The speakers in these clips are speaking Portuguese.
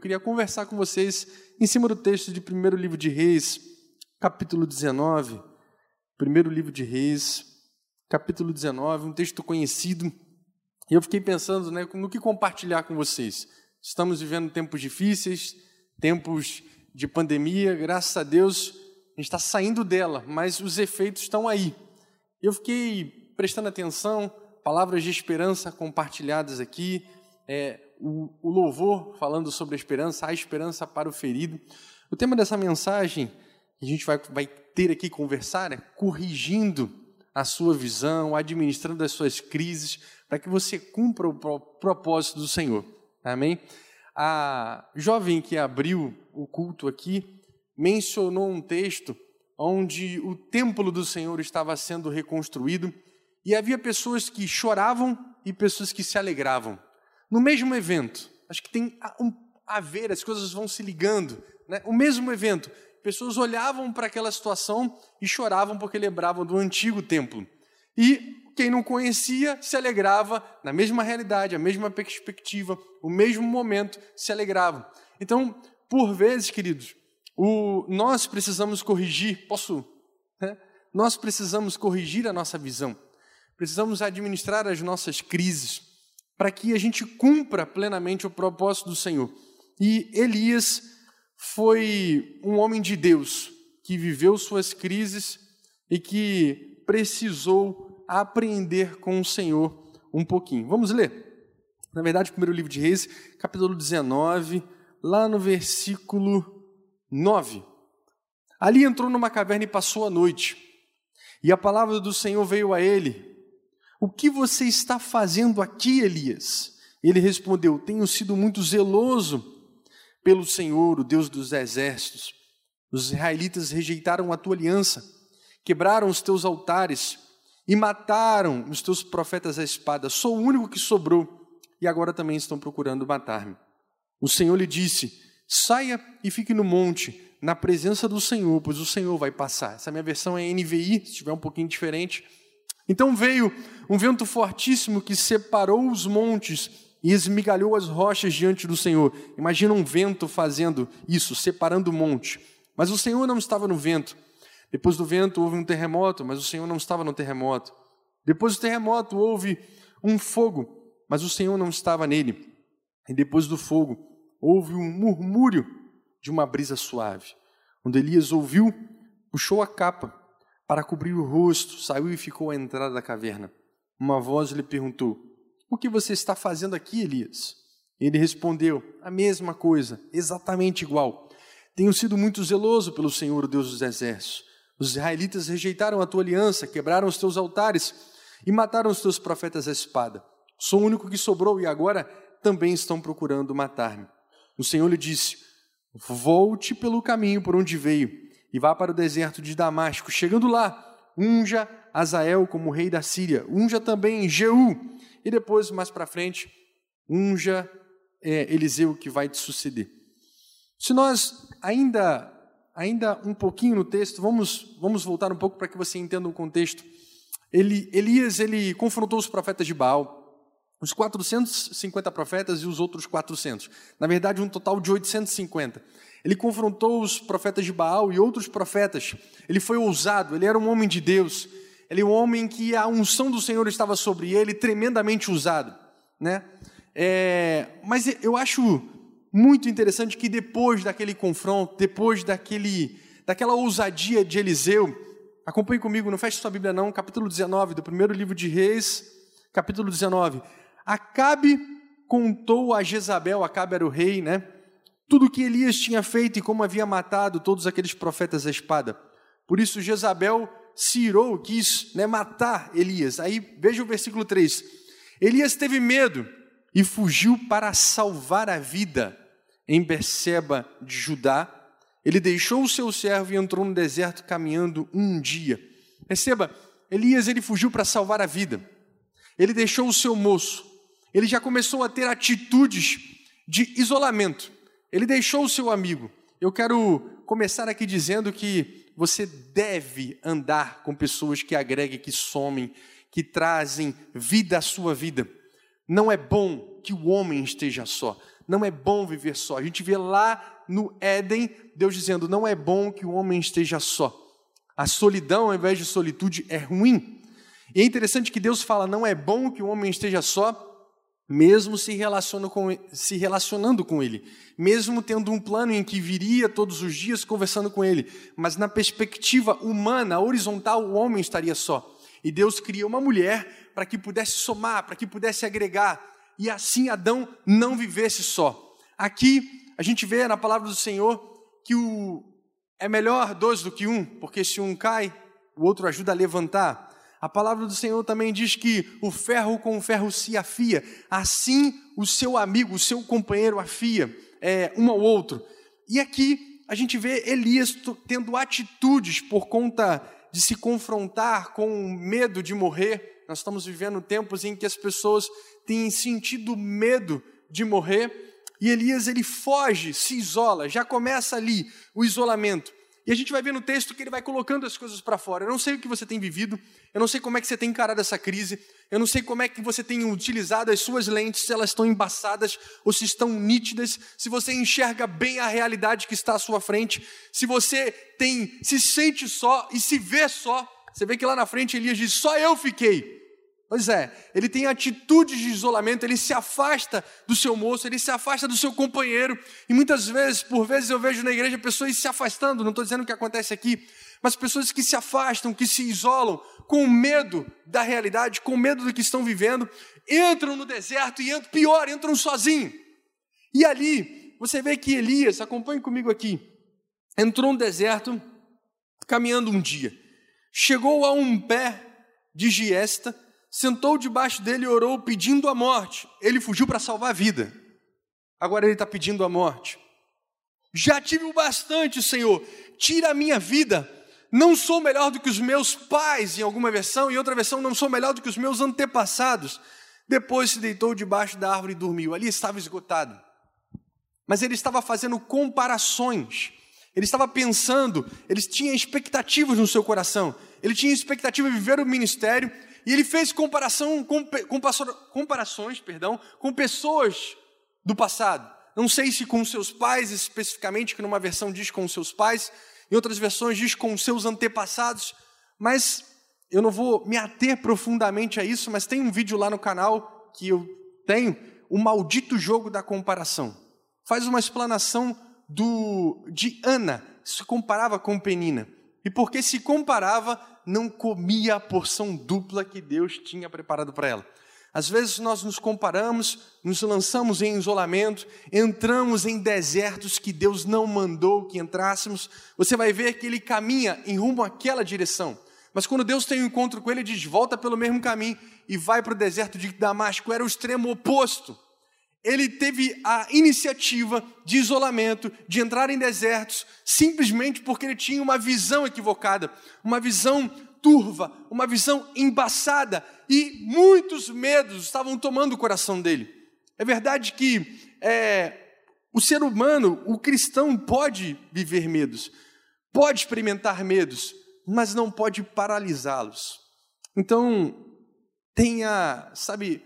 eu queria conversar com vocês em cima do texto de primeiro livro de Reis, capítulo 19. Primeiro livro de Reis, capítulo 19, um texto conhecido. E eu fiquei pensando né, no que compartilhar com vocês. Estamos vivendo tempos difíceis, tempos de pandemia, graças a Deus, a gente está saindo dela, mas os efeitos estão aí. Eu fiquei prestando atenção, palavras de esperança compartilhadas aqui, é, o, o louvor falando sobre a esperança, a esperança para o ferido. O tema dessa mensagem que a gente vai, vai ter aqui conversar é corrigindo a sua visão, administrando as suas crises, para que você cumpra o propósito do Senhor. Amém? A jovem que abriu o culto aqui mencionou um texto onde o templo do Senhor estava sendo reconstruído e havia pessoas que choravam e pessoas que se alegravam. No mesmo evento, acho que tem a ver, as coisas vão se ligando. Né? O mesmo evento, pessoas olhavam para aquela situação e choravam porque lembravam do antigo templo. E quem não conhecia se alegrava na mesma realidade, a mesma perspectiva, o mesmo momento, se alegravam. Então, por vezes, queridos, o, nós precisamos corrigir, posso? Né? Nós precisamos corrigir a nossa visão, precisamos administrar as nossas crises, para que a gente cumpra plenamente o propósito do Senhor. E Elias foi um homem de Deus que viveu suas crises e que precisou aprender com o Senhor um pouquinho. Vamos ler? Na verdade, primeiro livro de Reis, capítulo 19, lá no versículo 9. Ali entrou numa caverna e passou a noite. E a palavra do Senhor veio a ele: O que você está fazendo aqui, Elias? Ele respondeu: Tenho sido muito zeloso pelo Senhor, o Deus dos exércitos. Os israelitas rejeitaram a tua aliança, quebraram os teus altares e mataram os teus profetas à espada. Sou o único que sobrou e agora também estão procurando matar-me. O Senhor lhe disse: Saia e fique no monte, na presença do Senhor, pois o Senhor vai passar. Essa minha versão é NVI, se tiver um pouquinho diferente. Então veio um vento fortíssimo que separou os montes e esmigalhou as rochas diante do Senhor. Imagina um vento fazendo isso, separando o monte. Mas o Senhor não estava no vento. Depois do vento houve um terremoto, mas o Senhor não estava no terremoto. Depois do terremoto houve um fogo, mas o Senhor não estava nele. E depois do fogo houve um murmúrio de uma brisa suave. Quando Elias ouviu, puxou a capa para cobrir o rosto, saiu e ficou à entrada da caverna. Uma voz lhe perguntou: O que você está fazendo aqui, Elias? Ele respondeu: A mesma coisa, exatamente igual. Tenho sido muito zeloso pelo Senhor, Deus dos exércitos. Os israelitas rejeitaram a tua aliança, quebraram os teus altares e mataram os teus profetas à espada. Sou o único que sobrou e agora também estão procurando matar-me. O Senhor lhe disse: Volte pelo caminho por onde veio e vá para o deserto de Damasco. Chegando lá, unja Azael como rei da Síria, unja também Jeú, e depois, mais para frente, unja é, Eliseu que vai te suceder. Se nós ainda, ainda um pouquinho no texto, vamos, vamos voltar um pouco para que você entenda o contexto. Ele, Elias ele confrontou os profetas de Baal os 450 profetas e os outros 400. Na verdade, um total de 850. Ele confrontou os profetas de Baal e outros profetas. Ele foi ousado, ele era um homem de Deus. Ele é um homem que a unção do Senhor estava sobre ele, tremendamente usado. Né? É, mas eu acho muito interessante que depois daquele confronto, depois daquele, daquela ousadia de Eliseu, acompanhe comigo, não feche sua Bíblia não, capítulo 19 do primeiro livro de Reis, capítulo 19. Acabe contou a Jezabel, Acabe era o rei, né? Tudo o que Elias tinha feito e como havia matado todos aqueles profetas à espada. Por isso Jezabel se irou, quis né, matar Elias. Aí veja o versículo 3. Elias teve medo e fugiu para salvar a vida em Berseba de Judá. Ele deixou o seu servo e entrou no deserto caminhando um dia. Perceba, Elias ele fugiu para salvar a vida. Ele deixou o seu moço, ele já começou a ter atitudes de isolamento. Ele deixou o seu amigo. Eu quero começar aqui dizendo que você deve andar com pessoas que agreguem, que somem, que trazem vida à sua vida. Não é bom que o homem esteja só. não é bom viver só. A gente vê lá no Éden, Deus dizendo: não é bom que o homem esteja só. A solidão, ao invés de solitude, é ruim. E é interessante que Deus fala: não é bom que o homem esteja só, mesmo se, com, se relacionando com ele, mesmo tendo um plano em que viria todos os dias conversando com ele, mas na perspectiva humana, horizontal, o homem estaria só. E Deus cria uma mulher para que pudesse somar, para que pudesse agregar, e assim Adão não vivesse só. Aqui a gente vê na palavra do Senhor que o, é melhor dois do que um, porque se um cai, o outro ajuda a levantar. A palavra do Senhor também diz que o ferro com o ferro se afia, assim o seu amigo, o seu companheiro afia é, um ao outro. E aqui a gente vê Elias tendo atitudes por conta de se confrontar com o medo de morrer. Nós estamos vivendo tempos em que as pessoas têm sentido medo de morrer. E Elias ele foge, se isola, já começa ali o isolamento. E a gente vai ver no texto que ele vai colocando as coisas para fora. Eu não sei o que você tem vivido, eu não sei como é que você tem encarado essa crise, eu não sei como é que você tem utilizado as suas lentes, se elas estão embaçadas ou se estão nítidas, se você enxerga bem a realidade que está à sua frente, se você tem se sente só e se vê só. Você vê que lá na frente Elias diz: Só eu fiquei. Pois é, ele tem atitudes de isolamento, ele se afasta do seu moço, ele se afasta do seu companheiro. E muitas vezes, por vezes, eu vejo na igreja pessoas se afastando, não estou dizendo o que acontece aqui, mas pessoas que se afastam, que se isolam, com medo da realidade, com medo do que estão vivendo, entram no deserto e, pior, entram sozinhos. E ali, você vê que Elias, acompanhe comigo aqui, entrou no deserto, caminhando um dia, chegou a um pé de giesta, sentou debaixo dele e orou pedindo a morte. Ele fugiu para salvar a vida. Agora ele está pedindo a morte. Já tive o bastante, Senhor. Tira a minha vida. Não sou melhor do que os meus pais, em alguma versão, e outra versão, não sou melhor do que os meus antepassados. Depois se deitou debaixo da árvore e dormiu. Ali estava esgotado. Mas ele estava fazendo comparações. Ele estava pensando, ele tinha expectativas no seu coração. Ele tinha expectativa de viver o ministério e ele fez comparação, comparações perdão, com pessoas do passado. Não sei se com seus pais especificamente, que numa versão diz com seus pais, em outras versões diz com seus antepassados, mas eu não vou me ater profundamente a isso, mas tem um vídeo lá no canal que eu tenho, o maldito jogo da comparação. Faz uma explanação do de Ana, se comparava com Penina. E porque se comparava, não comia a porção dupla que Deus tinha preparado para ela. Às vezes nós nos comparamos, nos lançamos em isolamento, entramos em desertos que Deus não mandou que entrássemos. Você vai ver que ele caminha em rumo àquela direção. Mas quando Deus tem um encontro com ele, ele diz: volta pelo mesmo caminho e vai para o deserto de Damasco. Era o extremo oposto ele teve a iniciativa de isolamento, de entrar em desertos, simplesmente porque ele tinha uma visão equivocada, uma visão turva, uma visão embaçada, e muitos medos estavam tomando o coração dele. É verdade que é, o ser humano, o cristão, pode viver medos, pode experimentar medos, mas não pode paralisá-los. Então, tenha, sabe,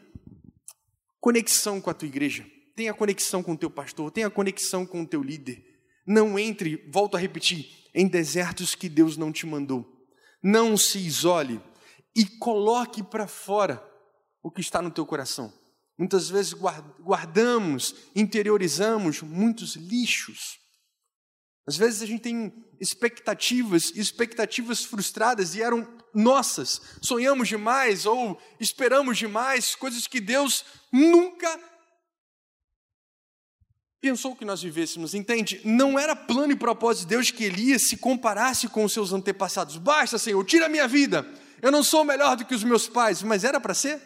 conexão com a tua igreja, tenha conexão com o teu pastor, tenha conexão com o teu líder. Não entre, volto a repetir, em desertos que Deus não te mandou. Não se isole e coloque para fora o que está no teu coração. Muitas vezes guardamos, interiorizamos muitos lixos. Às vezes a gente tem expectativas, expectativas frustradas e eram nossas. Sonhamos demais ou esperamos demais, coisas que Deus nunca pensou que nós vivêssemos, entende? Não era plano e propósito de Deus que Elias se comparasse com os seus antepassados. Basta, Senhor, tira a minha vida. Eu não sou melhor do que os meus pais, mas era para ser?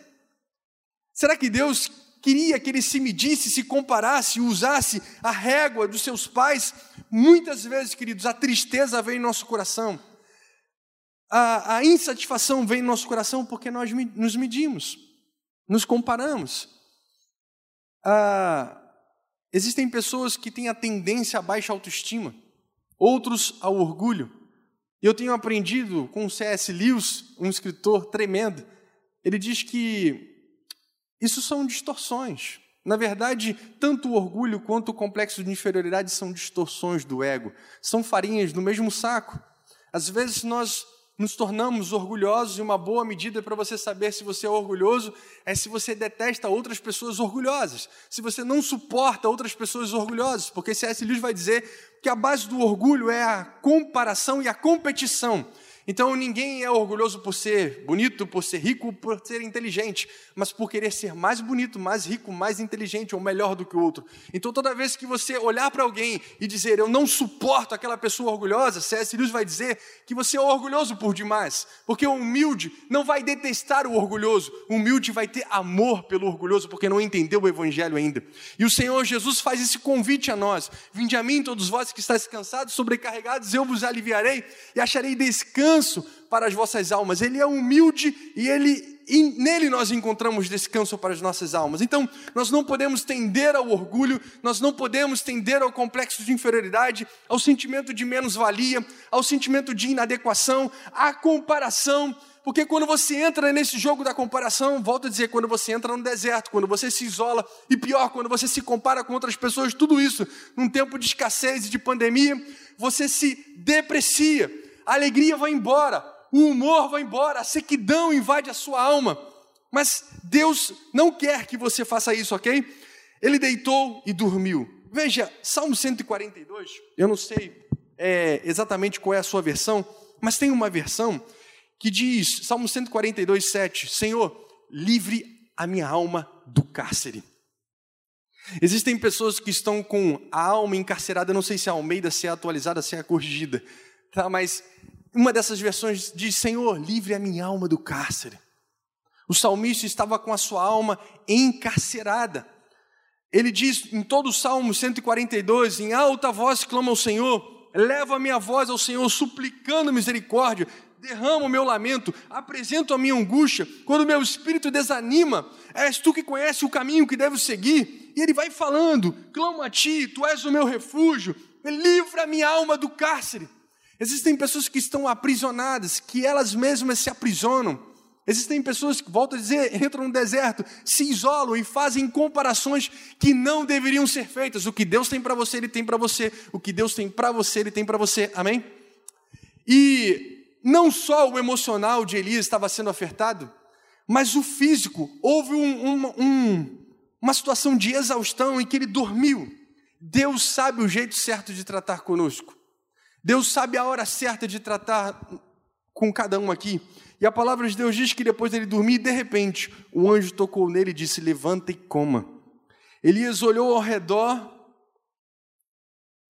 Será que Deus queria que ele se medisse, se comparasse, usasse a régua dos seus pais? Muitas vezes, queridos, a tristeza vem em nosso coração a, a insatisfação vem no nosso coração porque nós nos medimos, nos comparamos. Ah, existem pessoas que têm a tendência à baixa autoestima, outros ao orgulho. Eu tenho aprendido com C.S. Lewis, um escritor tremendo, ele diz que isso são distorções. Na verdade, tanto o orgulho quanto o complexo de inferioridade são distorções do ego, são farinhas do mesmo saco. Às vezes nós nos tornamos orgulhosos e uma boa medida para você saber se você é orgulhoso é se você detesta outras pessoas orgulhosas, se você não suporta outras pessoas orgulhosas, porque C.S. Lewis vai dizer que a base do orgulho é a comparação e a competição. Então ninguém é orgulhoso por ser bonito, por ser rico, por ser inteligente, mas por querer ser mais bonito, mais rico, mais inteligente ou melhor do que o outro. Então toda vez que você olhar para alguém e dizer eu não suporto aquela pessoa orgulhosa, C.S. Lewis vai dizer que você é orgulhoso por demais, porque o humilde não vai detestar o orgulhoso, o humilde vai ter amor pelo orgulhoso porque não entendeu o evangelho ainda. E o Senhor Jesus faz esse convite a nós: Vinde a mim todos vós que estáis cansados, sobrecarregados, eu vos aliviarei e acharei descanso descanso para as vossas almas. Ele é humilde e ele e nele nós encontramos descanso para as nossas almas. Então, nós não podemos tender ao orgulho, nós não podemos tender ao complexo de inferioridade, ao sentimento de menos-valia, ao sentimento de inadequação, à comparação, porque quando você entra nesse jogo da comparação, volto a dizer, quando você entra no deserto, quando você se isola, e pior, quando você se compara com outras pessoas, tudo isso, num tempo de escassez e de pandemia, você se deprecia a alegria vai embora, o humor vai embora, a sequidão invade a sua alma. Mas Deus não quer que você faça isso, ok? Ele deitou e dormiu. Veja, Salmo 142, eu não sei é, exatamente qual é a sua versão, mas tem uma versão que diz, Salmo 142, 7, Senhor, livre a minha alma do cárcere. Existem pessoas que estão com a alma encarcerada, não sei se é a Almeida, se é atualizada, se é corrigida, tá? mas uma dessas versões diz: Senhor, livre a minha alma do cárcere. O salmista estava com a sua alma encarcerada. Ele diz em todo o Salmo 142, em alta voz clama ao Senhor, leva a minha voz ao Senhor, suplicando misericórdia, derramo o meu lamento, apresento a minha angústia, quando meu espírito desanima, és tu que conhece o caminho que devo seguir, e ele vai falando, clamo a ti, tu és o meu refúgio, livra a minha alma do cárcere. Existem pessoas que estão aprisionadas, que elas mesmas se aprisionam. Existem pessoas que, volto a dizer, entram no deserto, se isolam e fazem comparações que não deveriam ser feitas. O que Deus tem para você, Ele tem para você. O que Deus tem para você, Ele tem para você. Amém? E não só o emocional de Elias estava sendo afetado, mas o físico. Houve um, um, uma situação de exaustão em que ele dormiu. Deus sabe o jeito certo de tratar conosco. Deus sabe a hora certa de tratar com cada um aqui. E a palavra de Deus diz que depois dele dormir, de repente, o anjo tocou nele e disse: Levanta e coma. Elias olhou ao redor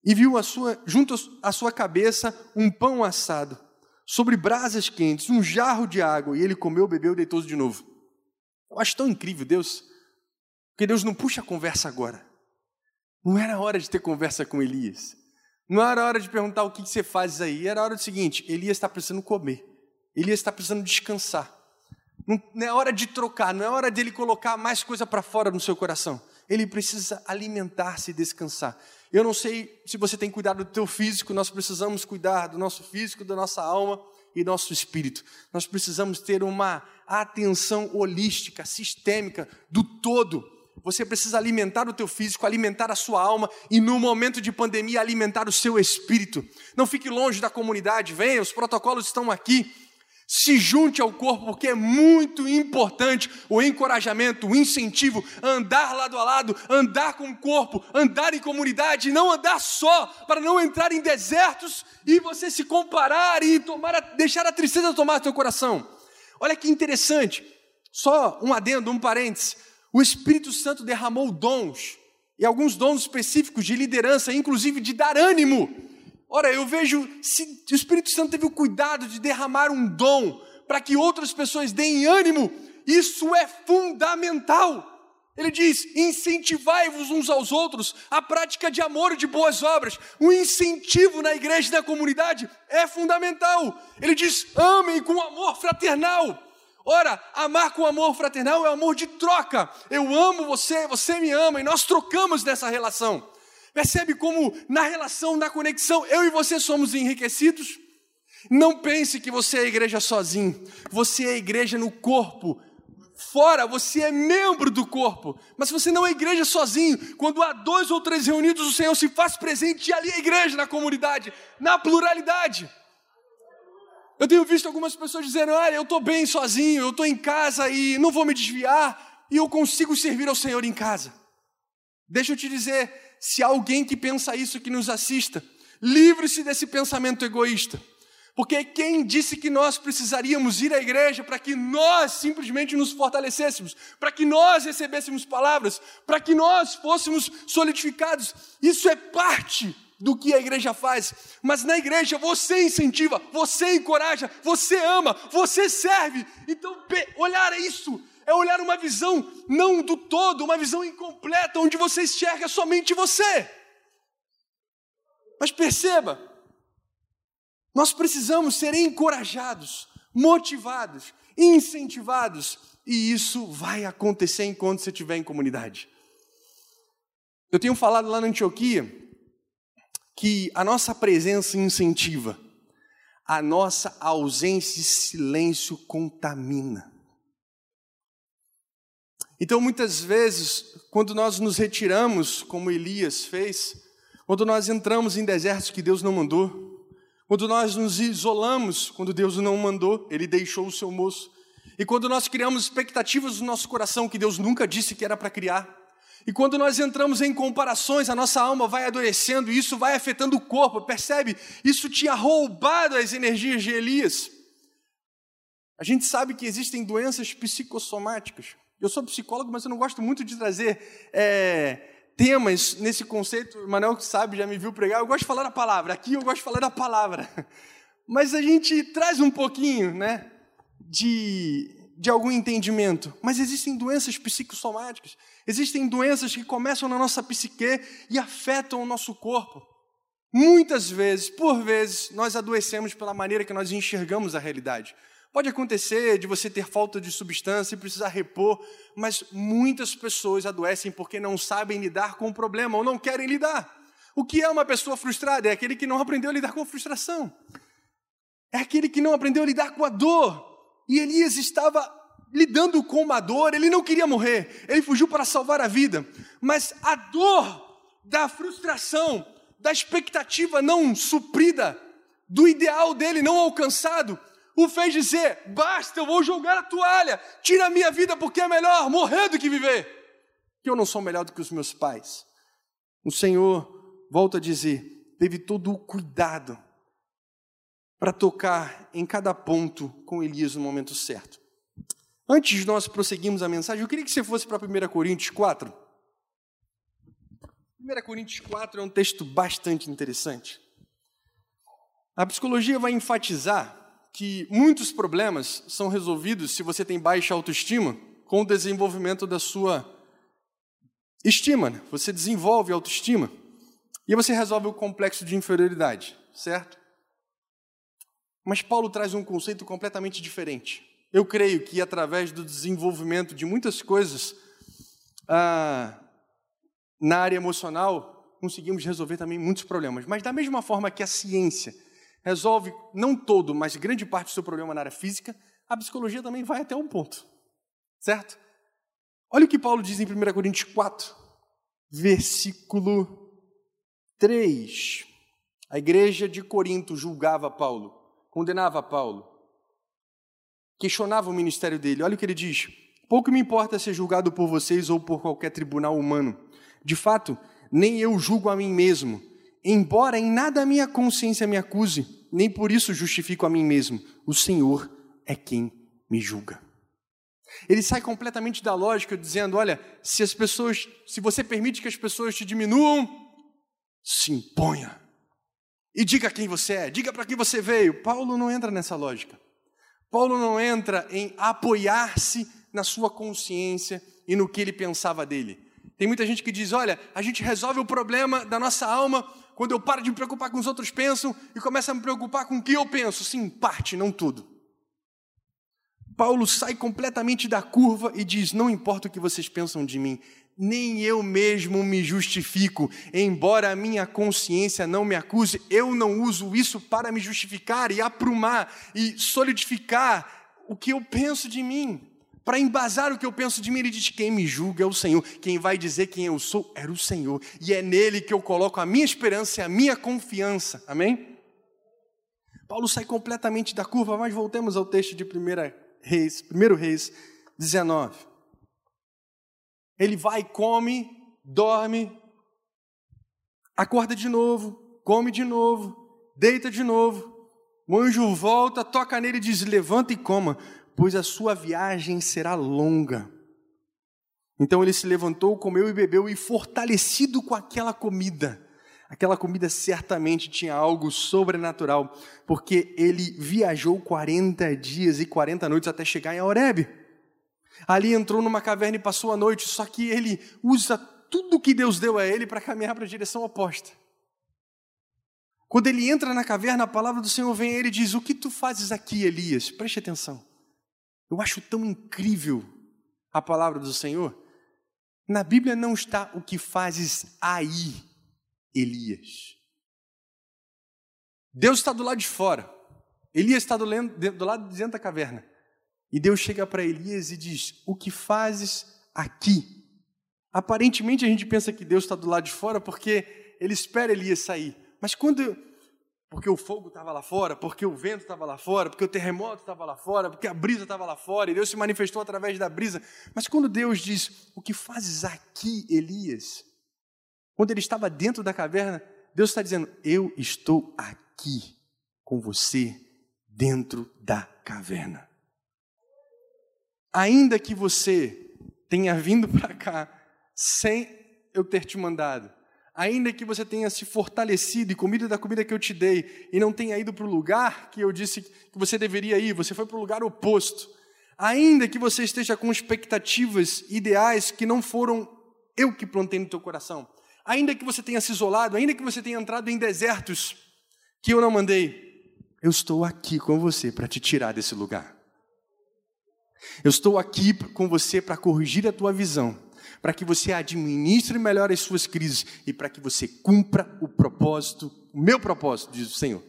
e viu a sua, junto à sua cabeça um pão assado, sobre brasas quentes, um jarro de água, e ele comeu, bebeu e deitou-se de novo. Eu acho tão incrível Deus, porque Deus não puxa a conversa agora. Não era hora de ter conversa com Elias. Não era hora de perguntar o que você faz aí, era hora do seguinte: Elias está precisando comer, Elias está precisando descansar. Não é hora de trocar, não é hora dele colocar mais coisa para fora no seu coração. Ele precisa alimentar-se e descansar. Eu não sei se você tem cuidado do teu físico, nós precisamos cuidar do nosso físico, da nossa alma e do nosso espírito. Nós precisamos ter uma atenção holística, sistêmica, do todo você precisa alimentar o teu físico, alimentar a sua alma e no momento de pandemia alimentar o seu espírito. Não fique longe da comunidade, venha, os protocolos estão aqui. Se junte ao corpo, porque é muito importante o encorajamento, o incentivo, andar lado a lado, andar com o corpo, andar em comunidade, não andar só, para não entrar em desertos e você se comparar e tomar a, deixar a tristeza tomar teu coração. Olha que interessante, só um adendo, um parênteses. O Espírito Santo derramou dons, e alguns dons específicos de liderança, inclusive de dar ânimo. Ora, eu vejo se o Espírito Santo teve o cuidado de derramar um dom para que outras pessoas deem ânimo, isso é fundamental. Ele diz: incentivai-vos uns aos outros a prática de amor e de boas obras. O incentivo na igreja e na comunidade é fundamental. Ele diz: amem com amor fraternal. Ora, amar com amor fraternal é amor de troca. Eu amo você, você me ama e nós trocamos nessa relação. Percebe como na relação, na conexão, eu e você somos enriquecidos? Não pense que você é igreja sozinho. Você é igreja no corpo, fora, você é membro do corpo, mas você não é igreja sozinho. Quando há dois ou três reunidos, o Senhor se faz presente e ali é a igreja na comunidade, na pluralidade. Eu tenho visto algumas pessoas dizendo: Olha, eu estou bem sozinho, eu estou em casa e não vou me desviar, e eu consigo servir ao Senhor em casa. Deixa eu te dizer: se há alguém que pensa isso que nos assista, livre-se desse pensamento egoísta. Porque quem disse que nós precisaríamos ir à igreja para que nós simplesmente nos fortalecêssemos, para que nós recebêssemos palavras, para que nós fôssemos solidificados? Isso é parte do que a igreja faz, mas na igreja você incentiva, você encoraja, você ama, você serve. Então, olhar isso é olhar uma visão não do todo, uma visão incompleta, onde você enxerga somente você. Mas perceba, nós precisamos ser encorajados, motivados, incentivados, e isso vai acontecer enquanto você estiver em comunidade. Eu tenho falado lá na Antioquia que a nossa presença incentiva, a nossa ausência e silêncio contamina. Então, muitas vezes, quando nós nos retiramos, como Elias fez, quando nós entramos em desertos que Deus não mandou, quando nós nos isolamos, quando Deus não mandou, Ele deixou o seu moço, e quando nós criamos expectativas no nosso coração que Deus nunca disse que era para criar, e quando nós entramos em comparações, a nossa alma vai adoecendo, e isso vai afetando o corpo, percebe? Isso tinha roubado as energias de Elias. A gente sabe que existem doenças psicossomáticas. Eu sou psicólogo, mas eu não gosto muito de trazer é, temas nesse conceito. O Manuel que sabe, já me viu pregar. Eu gosto de falar da palavra. Aqui eu gosto de falar da palavra. Mas a gente traz um pouquinho, né, de de algum entendimento, mas existem doenças psicossomáticas, existem doenças que começam na nossa psique e afetam o nosso corpo. Muitas vezes, por vezes, nós adoecemos pela maneira que nós enxergamos a realidade. Pode acontecer de você ter falta de substância e precisar repor, mas muitas pessoas adoecem porque não sabem lidar com o problema ou não querem lidar. O que é uma pessoa frustrada? É aquele que não aprendeu a lidar com a frustração. É aquele que não aprendeu a lidar com a dor. E Elias estava lidando com uma dor, ele não queria morrer, ele fugiu para salvar a vida, mas a dor da frustração, da expectativa não suprida, do ideal dele não alcançado, o fez dizer: basta, eu vou jogar a toalha, tira a minha vida porque é melhor morrer do que viver. Que eu não sou melhor do que os meus pais. O Senhor, volta a dizer, teve todo o cuidado para tocar em cada ponto com Elias no momento certo. Antes de nós prosseguirmos a mensagem, eu queria que você fosse para 1 Coríntios 4. 1 Coríntios 4 é um texto bastante interessante. A psicologia vai enfatizar que muitos problemas são resolvidos se você tem baixa autoestima com o desenvolvimento da sua estima. Né? Você desenvolve autoestima e você resolve o complexo de inferioridade, certo? Mas Paulo traz um conceito completamente diferente. Eu creio que através do desenvolvimento de muitas coisas ah, na área emocional, conseguimos resolver também muitos problemas. Mas da mesma forma que a ciência resolve, não todo, mas grande parte do seu problema na área física, a psicologia também vai até um ponto. Certo? Olha o que Paulo diz em 1 Coríntios 4, versículo 3. A igreja de Corinto julgava Paulo condenava Paulo, questionava o ministério dele. Olha o que ele diz: Pouco me importa ser julgado por vocês ou por qualquer tribunal humano. De fato, nem eu julgo a mim mesmo, embora em nada a minha consciência me acuse, nem por isso justifico a mim mesmo. O Senhor é quem me julga. Ele sai completamente da lógica dizendo: olha, se as pessoas, se você permite que as pessoas te diminuam, se imponha. E diga quem você é, diga para que você veio. Paulo não entra nessa lógica. Paulo não entra em apoiar-se na sua consciência e no que ele pensava dele. Tem muita gente que diz: olha, a gente resolve o problema da nossa alma quando eu paro de me preocupar com o que os outros pensam e começo a me preocupar com o que eu penso. Sim, parte, não tudo. Paulo sai completamente da curva e diz: Não importa o que vocês pensam de mim, nem eu mesmo me justifico, embora a minha consciência não me acuse, eu não uso isso para me justificar e aprumar e solidificar o que eu penso de mim. para embasar o que eu penso de mim, ele diz: quem me julga é o Senhor, quem vai dizer quem eu sou era o Senhor, e é nele que eu coloco a minha esperança e a minha confiança. Amém? Paulo sai completamente da curva, mas voltemos ao texto de 1 Reis, 1 Reis 19. Ele vai, come, dorme, acorda de novo, come de novo, deita de novo. O anjo volta, toca nele e diz: Levanta e coma, pois a sua viagem será longa. Então ele se levantou, comeu e bebeu, e fortalecido com aquela comida, aquela comida certamente tinha algo sobrenatural, porque ele viajou 40 dias e 40 noites até chegar em Horebe. Ali entrou numa caverna e passou a noite, só que ele usa tudo que Deus deu a ele para caminhar para a direção oposta. Quando ele entra na caverna, a palavra do Senhor vem a ele e diz: O que tu fazes aqui, Elias? Preste atenção. Eu acho tão incrível a palavra do Senhor. Na Bíblia não está o que fazes aí, Elias. Deus está do lado de fora. Elias está do lado de dentro da caverna. E Deus chega para Elias e diz: O que fazes aqui? Aparentemente a gente pensa que Deus está do lado de fora porque ele espera Elias sair. Mas quando porque o fogo estava lá fora, porque o vento estava lá fora, porque o terremoto estava lá fora, porque a brisa estava lá fora, e Deus se manifestou através da brisa. Mas quando Deus diz: O que fazes aqui, Elias? Quando ele estava dentro da caverna, Deus está dizendo: Eu estou aqui com você dentro da caverna. Ainda que você tenha vindo para cá sem eu ter te mandado, ainda que você tenha se fortalecido e comido da comida que eu te dei, e não tenha ido para o lugar que eu disse que você deveria ir, você foi para o lugar oposto, ainda que você esteja com expectativas ideais que não foram eu que plantei no teu coração, ainda que você tenha se isolado, ainda que você tenha entrado em desertos que eu não mandei, eu estou aqui com você para te tirar desse lugar. Eu estou aqui com você para corrigir a tua visão para que você administre melhor as suas crises e para que você cumpra o propósito, o meu propósito, diz o Senhor.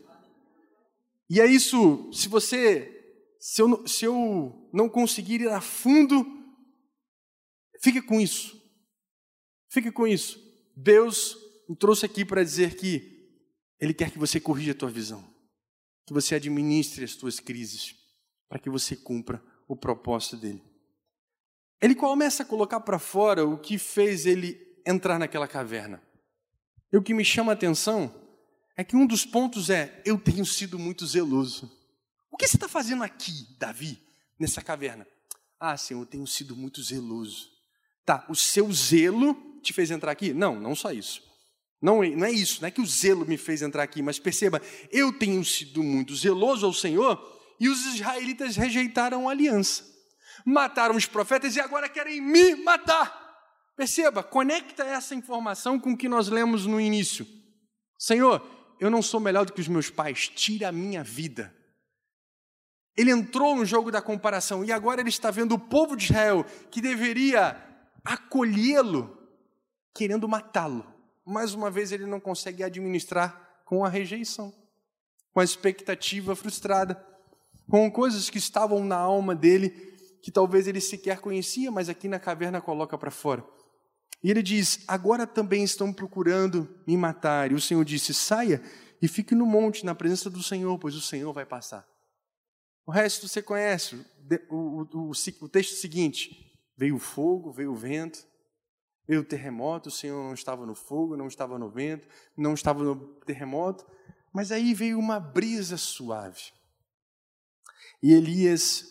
E é isso, se você, se eu, se eu não conseguir ir a fundo, fique com isso. Fique com isso. Deus o trouxe aqui para dizer que Ele quer que você corrija a tua visão, que você administre as tuas crises, para que você cumpra o propósito dele. Ele começa a colocar para fora o que fez ele entrar naquela caverna. E o que me chama a atenção é que um dos pontos é: eu tenho sido muito zeloso. O que você está fazendo aqui, Davi, nessa caverna? Ah, Senhor, eu tenho sido muito zeloso. Tá, o seu zelo te fez entrar aqui? Não, não só isso. Não, não é isso, não é que o zelo me fez entrar aqui, mas perceba, eu tenho sido muito zeloso ao Senhor e os israelitas rejeitaram a aliança mataram os profetas e agora querem me matar. Perceba, conecta essa informação com o que nós lemos no início. Senhor, eu não sou melhor do que os meus pais, tira a minha vida. Ele entrou no jogo da comparação e agora ele está vendo o povo de Israel que deveria acolhê-lo, querendo matá-lo. Mais uma vez ele não consegue administrar com a rejeição, com a expectativa frustrada, com coisas que estavam na alma dele que talvez ele sequer conhecia, mas aqui na caverna coloca para fora. E ele diz: Agora também estão procurando me matar. E o Senhor disse: Saia e fique no monte, na presença do Senhor, pois o Senhor vai passar. O resto você conhece, o, o, o, o texto seguinte: veio o fogo, veio o vento, veio o terremoto. O Senhor não estava no fogo, não estava no vento, não estava no terremoto, mas aí veio uma brisa suave. E Elias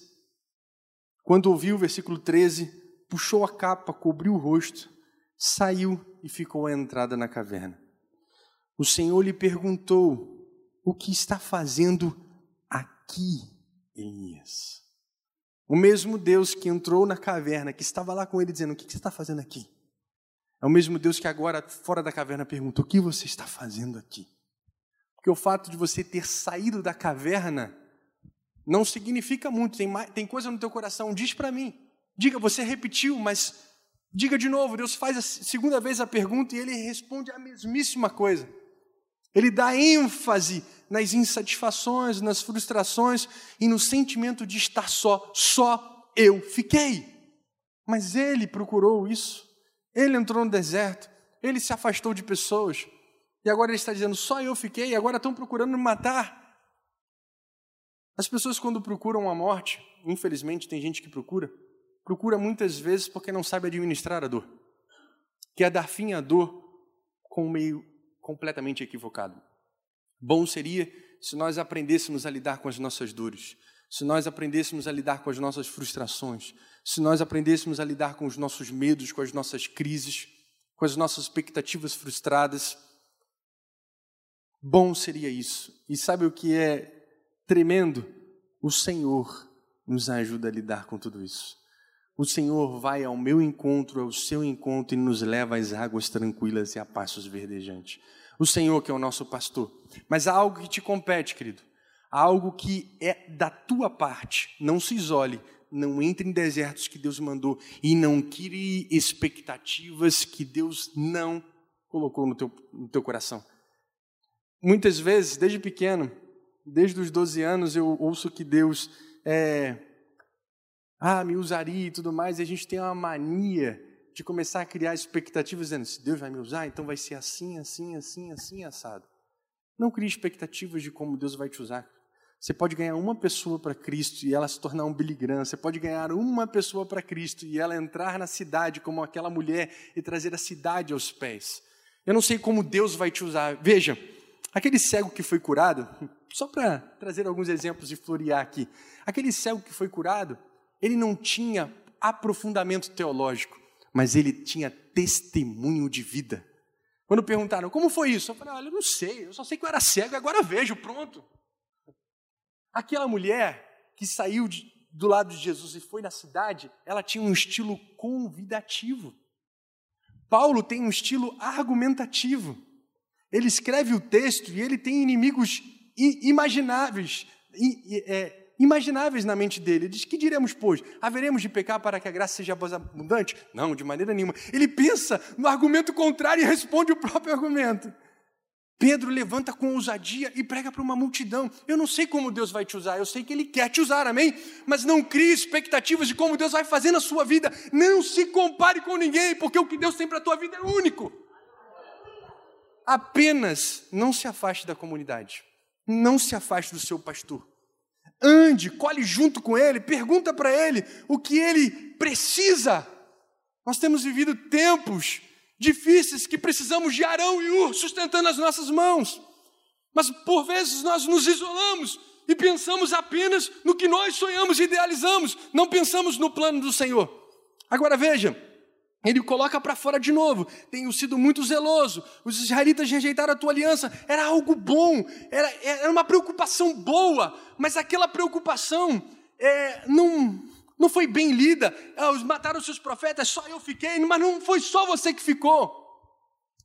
quando ouviu o versículo 13, puxou a capa, cobriu o rosto, saiu e ficou à entrada na caverna. O Senhor lhe perguntou: O que está fazendo aqui, Elias? O mesmo Deus que entrou na caverna, que estava lá com ele dizendo: O que você está fazendo aqui? É o mesmo Deus que agora, fora da caverna, pergunta: O que você está fazendo aqui? Porque o fato de você ter saído da caverna não significa muito, tem, tem coisa no teu coração, diz para mim. Diga, você repetiu, mas diga de novo. Deus faz a segunda vez a pergunta e ele responde a mesmíssima coisa. Ele dá ênfase nas insatisfações, nas frustrações e no sentimento de estar só. Só eu fiquei. Mas ele procurou isso. Ele entrou no deserto. Ele se afastou de pessoas. E agora ele está dizendo: só eu fiquei. E agora estão procurando me matar. As pessoas, quando procuram a morte, infelizmente tem gente que procura, procura muitas vezes porque não sabe administrar a dor. Quer dar fim à dor com um meio completamente equivocado. Bom seria se nós aprendêssemos a lidar com as nossas dores, se nós aprendêssemos a lidar com as nossas frustrações, se nós aprendêssemos a lidar com os nossos medos, com as nossas crises, com as nossas expectativas frustradas, bom seria isso. E sabe o que é tremendo? O Senhor nos ajuda a lidar com tudo isso. O Senhor vai ao meu encontro, ao seu encontro e nos leva às águas tranquilas e a passos verdejantes. O Senhor que é o nosso pastor. Mas há algo que te compete, querido algo que é da tua parte. Não se isole, não entre em desertos que Deus mandou e não crie expectativas que Deus não colocou no teu, no teu coração. Muitas vezes, desde pequeno, desde os 12 anos, eu ouço que Deus é, ah, me usaria e tudo mais, e a gente tem uma mania de começar a criar expectativas, dizendo: se Deus vai me usar, então vai ser assim, assim, assim, assim, assado. Não crie expectativas de como Deus vai te usar. Você pode ganhar uma pessoa para Cristo e ela se tornar um Billy. Você pode ganhar uma pessoa para Cristo e ela entrar na cidade como aquela mulher e trazer a cidade aos pés. Eu não sei como Deus vai te usar. Veja, aquele cego que foi curado, só para trazer alguns exemplos e florear aqui. Aquele cego que foi curado, ele não tinha aprofundamento teológico, mas ele tinha testemunho de vida. Quando perguntaram, como foi isso? Eu falei, olha, eu não sei, eu só sei que eu era cego, agora vejo, pronto. Aquela mulher que saiu de, do lado de Jesus e foi na cidade, ela tinha um estilo convidativo. Paulo tem um estilo argumentativo. Ele escreve o texto e ele tem inimigos imagináveis, é, imagináveis na mente dele. Ele diz: Que diremos, pois? Haveremos de pecar para que a graça seja abundante? Não, de maneira nenhuma. Ele pensa no argumento contrário e responde o próprio argumento. Pedro levanta com ousadia e prega para uma multidão. Eu não sei como Deus vai te usar, eu sei que Ele quer te usar, amém? Mas não crie expectativas de como Deus vai fazer na sua vida. Não se compare com ninguém, porque o que Deus tem para a tua vida é único. Apenas não se afaste da comunidade, não se afaste do seu pastor. Ande, colhe junto com ele, pergunta para ele o que ele precisa. Nós temos vivido tempos difíceis que precisamos de Arão e Ur sustentando as nossas mãos. Mas por vezes nós nos isolamos e pensamos apenas no que nós sonhamos e idealizamos, não pensamos no plano do Senhor. Agora veja, ele coloca para fora de novo. Tenho sido muito zeloso. Os israelitas rejeitaram a tua aliança. Era algo bom, era, era uma preocupação boa, mas aquela preocupação é, não, não foi bem lida. Ah, mataram os seus profetas, só eu fiquei, mas não foi só você que ficou.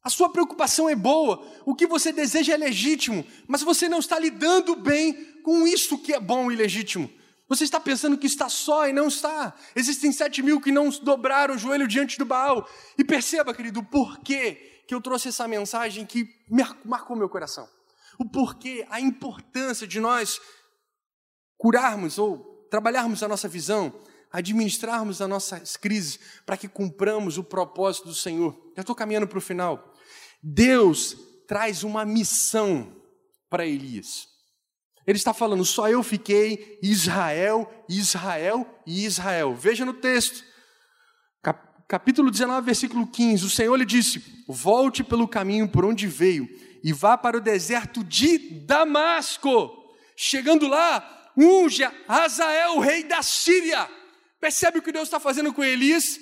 A sua preocupação é boa, o que você deseja é legítimo, mas você não está lidando bem com isso que é bom e legítimo. Você está pensando que está só e não está. Existem sete mil que não dobraram o joelho diante do Baal. E perceba, querido, o porquê que eu trouxe essa mensagem que marcou meu coração. O porquê, a importância de nós curarmos ou trabalharmos a nossa visão, administrarmos as nossas crises, para que cumpramos o propósito do Senhor. Já estou caminhando para o final. Deus traz uma missão para Elias. Ele está falando, só eu fiquei, Israel, Israel e Israel. Veja no texto, capítulo 19, versículo 15: o Senhor lhe disse: Volte pelo caminho por onde veio e vá para o deserto de Damasco. Chegando lá, unge Azael, rei da Síria. Percebe o que Deus está fazendo com Elias?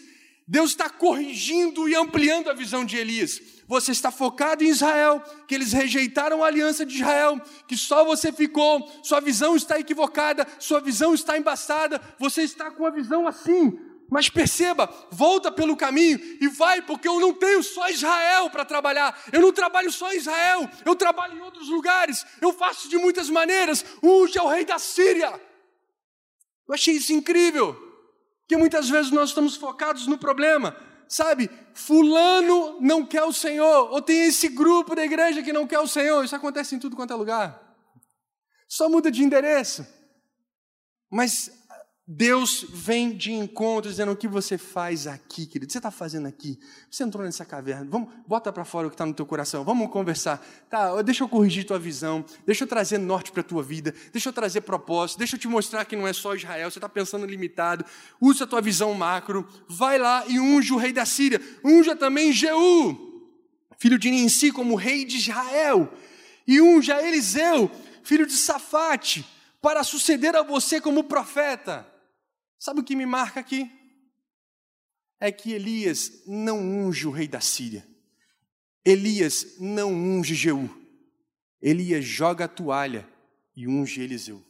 Deus está corrigindo e ampliando a visão de Elias. Você está focado em Israel, que eles rejeitaram a aliança de Israel, que só você ficou, sua visão está equivocada, sua visão está embaçada, você está com a visão assim, mas perceba, volta pelo caminho e vai, porque eu não tenho só Israel para trabalhar. Eu não trabalho só em Israel, eu trabalho em outros lugares. Eu faço de muitas maneiras. Unge é o rei da Síria. Eu achei isso incrível, porque muitas vezes nós estamos focados no problema. Sabe, fulano não quer o Senhor, ou tem esse grupo da igreja que não quer o Senhor. Isso acontece em tudo quanto é lugar. Só muda de endereço. Mas Deus vem de encontro, dizendo o que você faz aqui, querido. O que você está fazendo aqui? Você entrou nessa caverna. Vamos, bota para fora o que está no teu coração. Vamos conversar. Tá, deixa eu corrigir tua visão. Deixa eu trazer norte para a tua vida. Deixa eu trazer propósito. Deixa eu te mostrar que não é só Israel. Você está pensando limitado. Usa a tua visão macro. Vai lá e unge o rei da Síria. Unja também Jeú, filho de Ninsi, como rei de Israel. E unja Eliseu, filho de Safate, para suceder a você como profeta. Sabe o que me marca aqui? É que Elias não unge o rei da Síria. Elias não unge Jeú. Elias joga a toalha e unge Eliseu.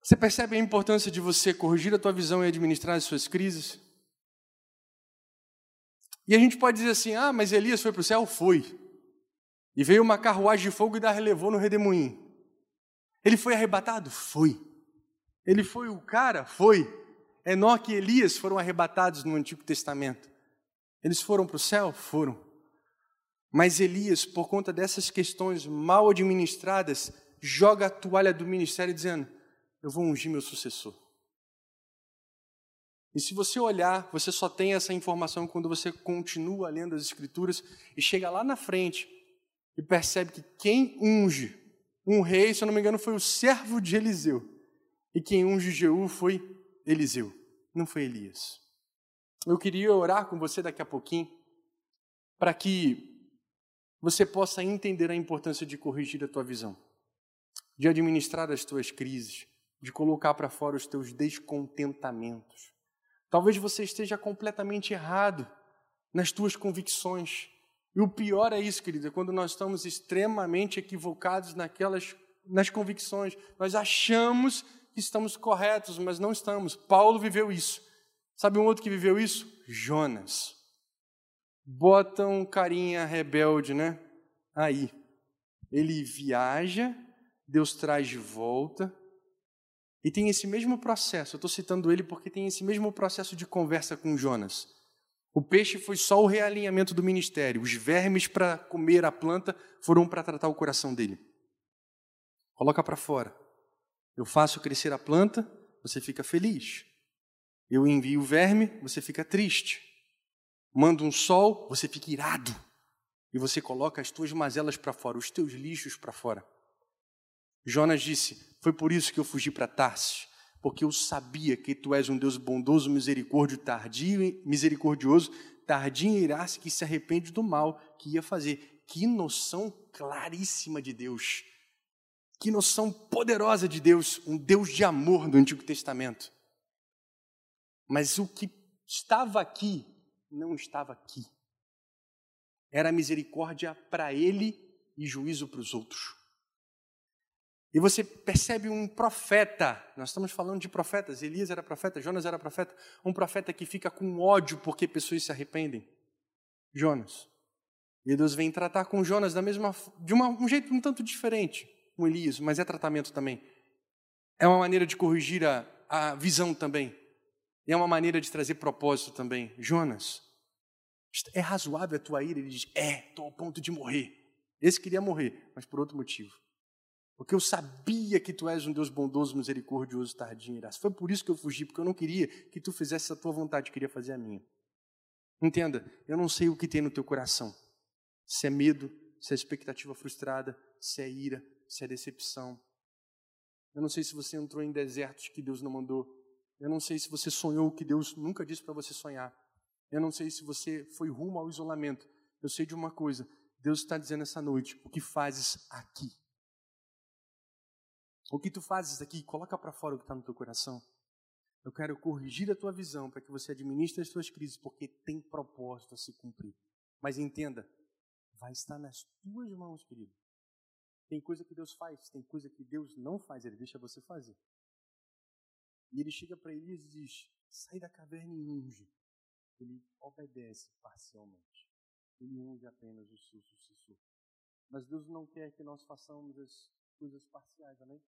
Você percebe a importância de você corrigir a tua visão e administrar as suas crises? E a gente pode dizer assim: ah, mas Elias foi para o céu? Foi. E veio uma carruagem de fogo e da relevou no redemoinho. Ele foi arrebatado? Foi. Ele foi o cara? Foi. Enoque e Elias foram arrebatados no Antigo Testamento. Eles foram para o céu? Foram. Mas Elias, por conta dessas questões mal administradas, joga a toalha do ministério dizendo: Eu vou ungir meu sucessor. E se você olhar, você só tem essa informação quando você continua lendo as Escrituras e chega lá na frente e percebe que quem unge um rei, se eu não me engano, foi o servo de Eliseu. E quem unge Jeú foi Eliseu, não foi Elias. Eu queria orar com você daqui a pouquinho, para que você possa entender a importância de corrigir a tua visão, de administrar as tuas crises, de colocar para fora os teus descontentamentos. Talvez você esteja completamente errado nas tuas convicções. E o pior é isso, querida, quando nós estamos extremamente equivocados naquelas nas convicções. Nós achamos que estamos corretos, mas não estamos. Paulo viveu isso. Sabe um outro que viveu isso? Jonas. Bota um carinha rebelde, né? Aí. Ele viaja, Deus traz de volta. E tem esse mesmo processo. Eu estou citando ele porque tem esse mesmo processo de conversa com Jonas. O peixe foi só o realinhamento do ministério. Os vermes para comer a planta foram para tratar o coração dele. Coloca para fora. Eu faço crescer a planta, você fica feliz. Eu envio o verme, você fica triste. Mando um sol, você fica irado. E você coloca as tuas mazelas para fora, os teus lixos para fora. Jonas disse: Foi por isso que eu fugi para Tarsis, porque eu sabia que tu és um Deus bondoso, misericórdio, tardio, misericordioso, tardio e irás que se arrepende do mal que ia fazer. Que noção claríssima de Deus. Que noção poderosa de Deus, um Deus de amor do Antigo Testamento. Mas o que estava aqui não estava aqui. Era misericórdia para ele e juízo para os outros. E você percebe um profeta, nós estamos falando de profetas, Elias era profeta, Jonas era profeta, um profeta que fica com ódio porque pessoas se arrependem. Jonas. E Deus vem tratar com Jonas da mesma, de uma, um jeito um tanto diferente com Elias, mas é tratamento também. É uma maneira de corrigir a, a visão também. É uma maneira de trazer propósito também. Jonas, é razoável a tua ira? Ele diz: É, estou ao ponto de morrer. Esse queria morrer, mas por outro motivo. Porque eu sabia que tu és um Deus bondoso, misericordioso, tardio e Foi por isso que eu fugi, porque eu não queria que tu fizesse a tua vontade, eu queria fazer a minha. Entenda, eu não sei o que tem no teu coração. Se é medo, se é expectativa frustrada, se é ira, se é decepção. Eu não sei se você entrou em desertos que Deus não mandou. Eu não sei se você sonhou o que Deus nunca disse para você sonhar. Eu não sei se você foi rumo ao isolamento. Eu sei de uma coisa: Deus está dizendo essa noite: o que fazes aqui? O que tu fazes aqui? Coloca para fora o que está no teu coração. Eu quero corrigir a tua visão para que você administre as tuas crises, porque tem propósito a se cumprir. Mas entenda, vai estar nas tuas mãos, querido. Tem coisa que Deus faz, tem coisa que Deus não faz, Ele deixa você fazer. E ele chega para Elias e diz: sai da caverna e unge. Ele obedece parcialmente. Ele unge apenas o seu sucessor. Mas Deus não quer que nós façamos as coisas parciais, amém?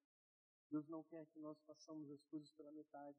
Deus não quer que nós façamos as coisas pela metade.